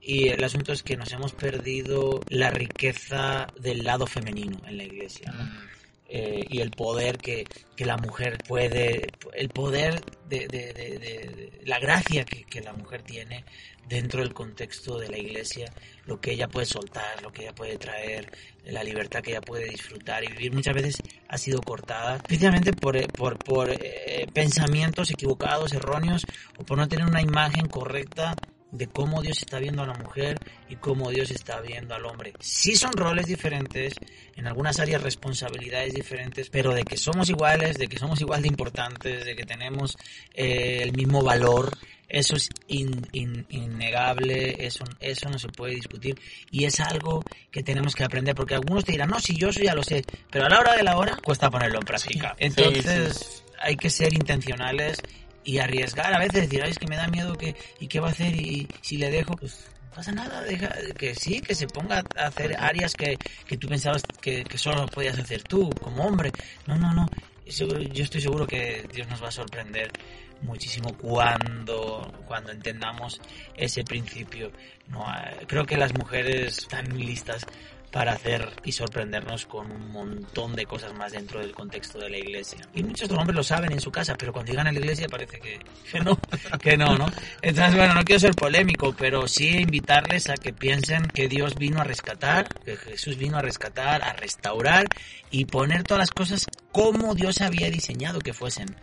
Y el asunto es que nos hemos perdido la riqueza del lado femenino en la iglesia. ¿no? Eh, y el poder que, que, la mujer puede, el poder de, de, de, de la gracia que, que, la mujer tiene dentro del contexto de la iglesia, lo que ella puede soltar, lo que ella puede traer, la libertad que ella puede disfrutar y vivir muchas veces ha sido cortada, precisamente por, por, por eh, pensamientos equivocados, erróneos, o por no tener una imagen correcta de cómo Dios está viendo a la mujer y cómo Dios está viendo al hombre. Sí son roles diferentes, en algunas áreas responsabilidades diferentes, pero de que somos iguales, de que somos igual de importantes, de que tenemos eh, el mismo valor, eso es in, in, innegable, eso, eso no se puede discutir y es algo que tenemos que aprender porque algunos te dirán, no, si yo eso ya lo sé, pero a la hora de la hora cuesta ponerlo en práctica. Sí, Entonces sí, sí. hay que ser intencionales y arriesgar a veces decir, ay, es que me da miedo que, y qué va a hacer y, si le dejo, pues pasa nada, deja que sí, que se ponga a hacer áreas que, que tú pensabas que, que solo podías hacer tú como hombre. No, no, no. Yo estoy seguro que Dios nos va a sorprender muchísimo cuando cuando entendamos ese principio. No, creo que las mujeres están listas para hacer y sorprendernos con un montón de cosas más dentro del contexto de la iglesia. Y muchos hombres lo saben en su casa, pero cuando llegan a la iglesia parece que, que no, que no, ¿no? Entonces, bueno, no quiero ser polémico, pero sí invitarles a que piensen que Dios vino a rescatar, que Jesús vino a rescatar, a restaurar y poner todas las cosas como Dios había diseñado que fuesen.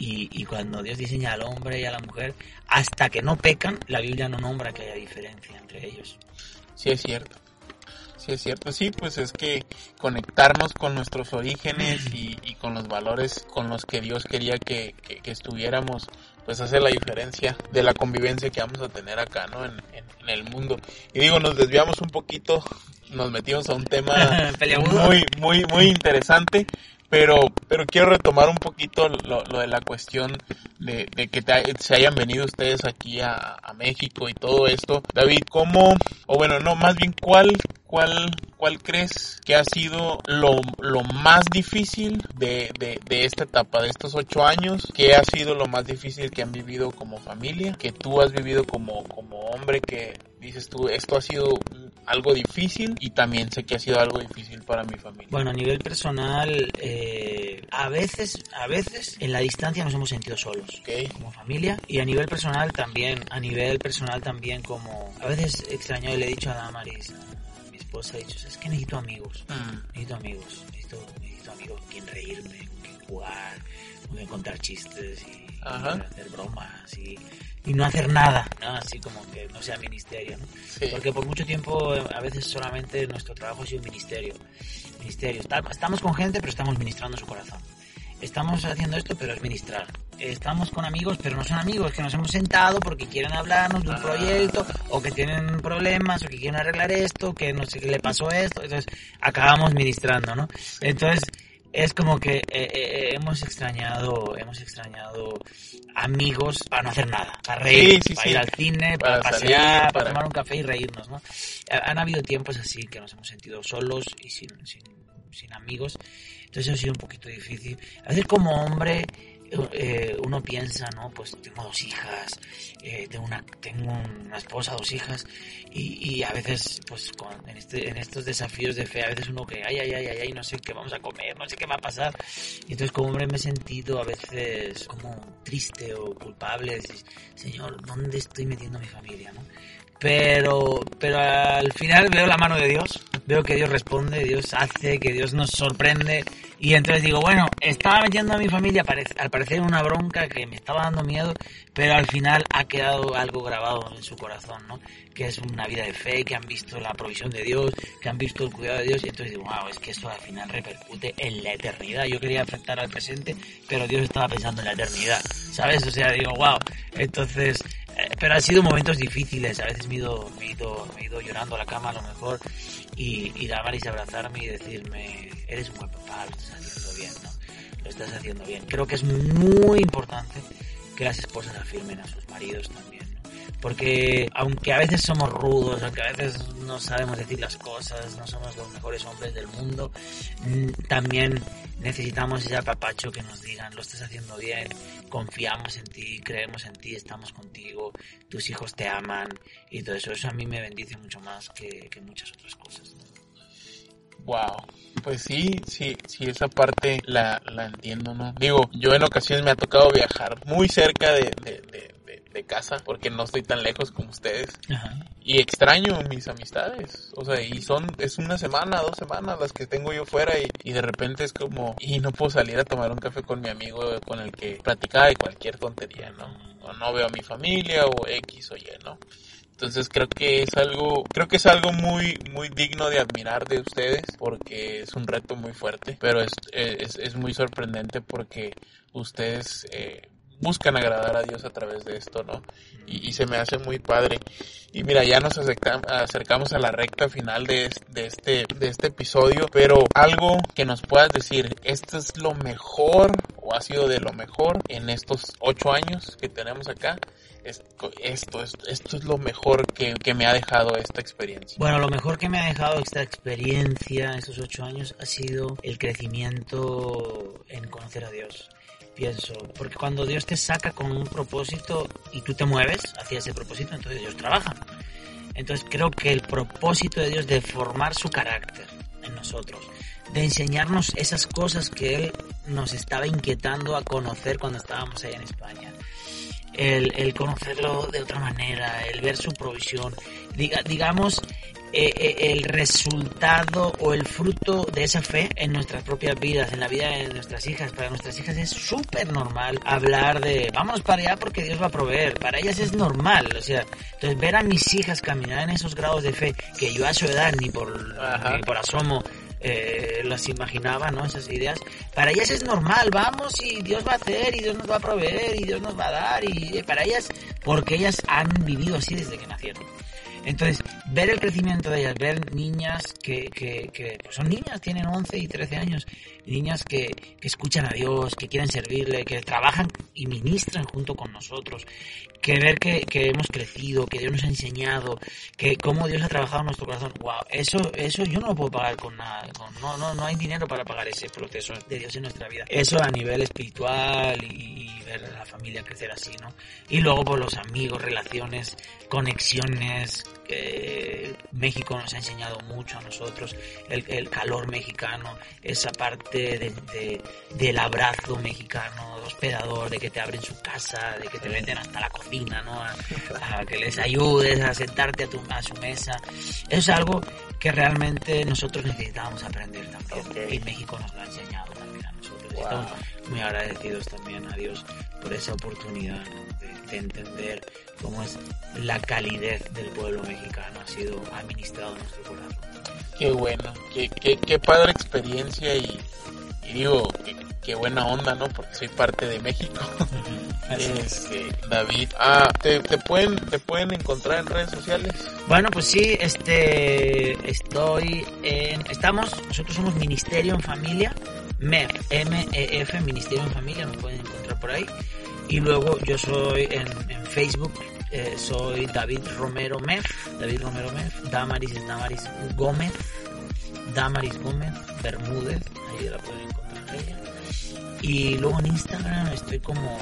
Y, y, cuando Dios diseña al hombre y a la mujer, hasta que no pecan, la Biblia no nombra que haya diferencia entre ellos. Sí, es cierto. Sí, es cierto. Sí, pues es que conectarnos con nuestros orígenes y, y con los valores con los que Dios quería que, que, que, estuviéramos, pues hace la diferencia de la convivencia que vamos a tener acá, ¿no? En, en, en el mundo. Y digo, nos desviamos un poquito, nos metimos a un tema muy, muy, muy interesante, pero pero quiero retomar un poquito lo, lo de la cuestión de, de que te, se hayan venido ustedes aquí a, a, México y todo esto. David, ¿cómo, o bueno, no, más bien, cuál, cuál, cuál crees que ha sido lo, lo más difícil de, de, de esta etapa, de estos ocho años? ¿Qué ha sido lo más difícil que han vivido como familia? Que tú has vivido como, como hombre que dices tú, esto ha sido algo difícil y también sé que ha sido algo difícil para mi familia. Bueno, a nivel personal, eh, a veces, a veces en la distancia nos hemos sentido solos okay. como familia y a nivel personal también, a nivel personal también como a veces extraño y le he dicho a Damaris, esposa, he dicho, es que necesito amigos, mm. necesito amigos, necesito, necesito amigos con quien reírme, con quien jugar, con quien contar chistes y, hacer bromas y, y, no hacer nada, ¿no? Así como que no sea ministerio, ¿no? Sí. Porque por mucho tiempo eh, a veces solamente nuestro trabajo ha sido ministerio. Ministerio. Estamos con gente, pero estamos ministrando su corazón. Estamos haciendo esto, pero es ministrar. Estamos con amigos, pero no son amigos, que nos hemos sentado porque quieren hablarnos de un Ah. proyecto, o que tienen problemas, o que quieren arreglar esto, que no sé qué le pasó esto. Entonces, acabamos ministrando, ¿no? Entonces, es como que eh, eh, hemos extrañado, hemos extrañado amigos para no hacer nada, para reír, Sí, sí, para sí. ir al cine, para, Para pasear, salir, para... para- tomar un café y reírnos, ¿no? Ha- Han habido tiempos así que nos hemos sentido solos y sin, sin, sin amigos, entonces ha sido un poquito difícil. A veces como hombre eh, uno piensa, ¿no? Pues tengo dos hijas, eh, tengo, una, tengo una esposa, dos hijas, y, y a veces, pues con, en, este, en estos desafíos de fe, a veces uno que, ay, ay, ay, ay, ay, no sé qué vamos a comer, no sé qué va a pasar. Y entonces como hombre me he sentido a veces como triste o culpable, decir, Señor, ¿dónde estoy metiendo mi familia, no? Pero, pero al final veo la mano de Dios, veo que Dios responde, Dios hace, que Dios nos sorprende. Y entonces digo, bueno, estaba metiendo a mi familia al parecer una bronca que me estaba dando miedo, pero al final ha quedado algo grabado en su corazón, ¿no? Que es una vida de fe, que han visto la provisión de Dios, que han visto el cuidado de Dios. Y entonces digo, wow, es que esto al final repercute en la eternidad. Yo quería afectar al presente, pero Dios estaba pensando en la eternidad, ¿sabes? O sea, digo, wow. Entonces, pero han sido momentos difíciles. A veces me he ido, me he ido, me he ido llorando a la cama a lo mejor y, y la abrazarme y decirme, eres un buen papá, lo estás haciendo bien, ¿no? Lo estás haciendo bien. Creo que es muy importante que las esposas afirmen a sus maridos también. Porque aunque a veces somos rudos, aunque a veces no sabemos decir las cosas, no somos los mejores hombres del mundo, mm, también necesitamos ese apapacho que nos digan, lo estás haciendo bien, confiamos en ti, creemos en ti, estamos contigo, tus hijos te aman y todo eso. Eso a mí me bendice mucho más que, muchas otras cosas. Wow. Pues sí, sí, sí, esa parte la, la entiendo, ¿no? Digo, yo en ocasiones me ha tocado viajar muy cerca de, de, de, de- casa, porque no estoy tan lejos como ustedes. Ajá. Y extraño mis amistades. O sea, y son, es una semana, dos semanas las que tengo yo fuera y, y de repente es como, y no puedo salir a tomar un café con mi amigo con el que platicaba de cualquier tontería, ¿no? O no veo a mi familia o X o Y, ¿no? Entonces creo que es algo, creo que es algo muy, muy digno de admirar de ustedes porque es un reto muy fuerte, pero es, es, es muy sorprendente porque ustedes eh, buscan agradar a Dios a través de esto, ¿no? Y, se me hace muy padre. Y mira, ya nos acerca- acercamos a la recta final este, de este episodio, pero algo que nos puedas decir, esto es lo mejor o ha sido de lo mejor en estos ocho años que tenemos acá. Esto, esto, es- esto es lo mejor que, que me ha dejado esta experiencia. Bueno, lo mejor que me ha dejado esta experiencia, estos ocho años, ha sido el crecimiento en conocer a Dios. Pienso, porque cuando Dios te saca con un propósito y tú te mueves hacia ese propósito, entonces Dios trabaja. Entonces creo que el propósito de Dios de formar su carácter en nosotros, de enseñarnos esas cosas que Él nos estaba inquietando a conocer cuando estábamos allá en España, el, el conocerlo de otra manera, el ver su provisión, diga, digamos, eh, eh, el resultado o el fruto de esa fe en nuestras propias vidas, en la vida de nuestras hijas. Para nuestras hijas es súper normal hablar de vamos para allá porque Dios va a proveer. Para ellas es normal, o sea, entonces ver a mis hijas caminar en esos grados de fe que yo a su edad ni por, ni por asomo eh, las imaginaba, ¿no? Esas ideas. Para ellas es normal, vamos y Dios va a hacer y Dios nos va a proveer y Dios nos va a dar y para ellas, porque ellas han vivido así desde que nacieron. Entonces, ver el crecimiento de ellas, ver niñas que, que, que pues son niñas, tienen 11 y 13 años, niñas que, que escuchan a Dios, que quieren servirle, que trabajan y ministran junto con nosotros, que ver que, que hemos crecido, que Dios nos ha enseñado, que cómo Dios ha trabajado nuestro corazón, wow, eso, eso yo no lo puedo pagar con nada, con- no, no, no hay dinero para pagar ese proceso de Dios en nuestra vida. Eso a nivel espiritual y, ver la familia crecer así, ¿no? Y luego por los amigos, relaciones, conexiones, que México nos ha enseñado mucho a nosotros, el, calor mexicano, esa parte de, del abrazo mexicano, hospedador, de que te abren su casa, de que te meten hasta la cocina, ¿no? A, que les ayudes a sentarte a, tu, a su mesa. es algo que realmente nosotros necesitábamos aprender también. Y México nos lo ha enseñado también nosotros. Estamos muy agradecidos también a Dios por esa oportunidad de, entender cómo es la calidez del pueblo mexicano ha sido administrado en nuestro corazón. Qué bueno, qué, qué, qué padre experiencia y, digo, qué, buena onda, ¿no? Porque soy parte de México. Este, David, ah, ¿te, pueden, ¿te pueden encontrar en redes sociales? Bueno, pues sí, este, estoy en, estamos, nosotros somos Ministerio en Familia, MEF, M-E-F, Ministerio en Familia, me pueden encontrar por ahí. Y luego yo soy en, Facebook, eh, soy David Romero Mef, David Romero Mef, Damaris es Damaris Gómez, Damaris Gómez Bermúdez, ahí la pueden encontrar ella. Y luego en Instagram estoy como,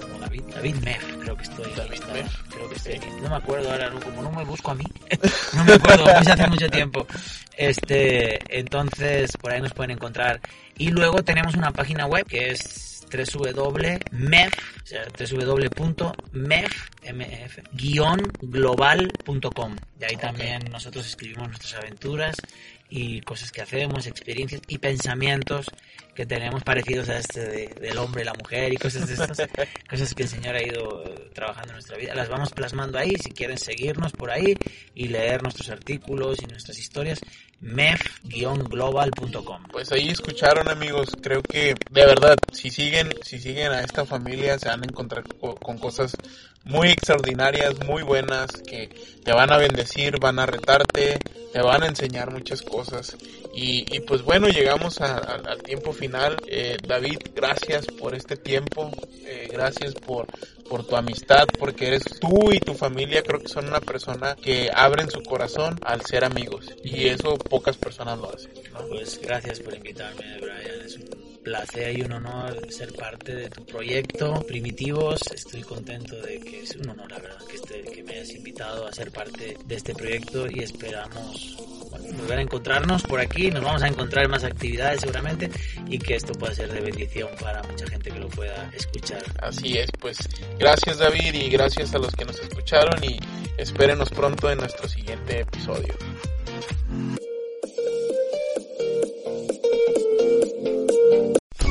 como David, David Mef, creo que estoy. David Mef. Creo que estoy. No me acuerdo ahora, como no me busco a mí, no me acuerdo, pues hace mucho tiempo. Este, entonces por ahí nos pueden encontrar. Y luego tenemos una página web que es www.mef, o sea, www.mef-global.com. De ahí también nosotros escribimos nuestras aventuras y cosas que hacemos, experiencias y pensamientos que tenemos parecidos a este del hombre y la mujer y cosas de estas, cosas que el Señor ha ido eh, trabajando en nuestra vida. Las vamos plasmando ahí, si quieren seguirnos por ahí y leer nuestros artículos y nuestras historias, mef-global.com. Pues ahí escucharon amigos, creo que de verdad, si siguen, si siguen a esta familia se van a encontrar con cosas muy extraordinarias, muy buenas, que te van a bendecir, van a retarte, te van a enseñar muchas cosas. Y, y pues bueno, llegamos al tiempo final. Eh, David, gracias por este tiempo, eh, gracias por, por tu amistad, porque eres tú y tu familia, creo que son una persona que abren su corazón al ser amigos. Y eso pocas personas lo hacen. Pues gracias por invitarme, Brian. Placer y un honor ser parte de tu proyecto Primitivos. Estoy contento de que es un honor, la verdad, que, que me hayas invitado a ser parte de este proyecto y esperamos volver a encontrarnos por aquí. Nos vamos a encontrar en más actividades seguramente y que esto pueda ser de bendición para mucha gente que lo pueda escuchar. Así es, pues gracias David y gracias a los que nos escucharon y espérenos pronto en nuestro siguiente episodio.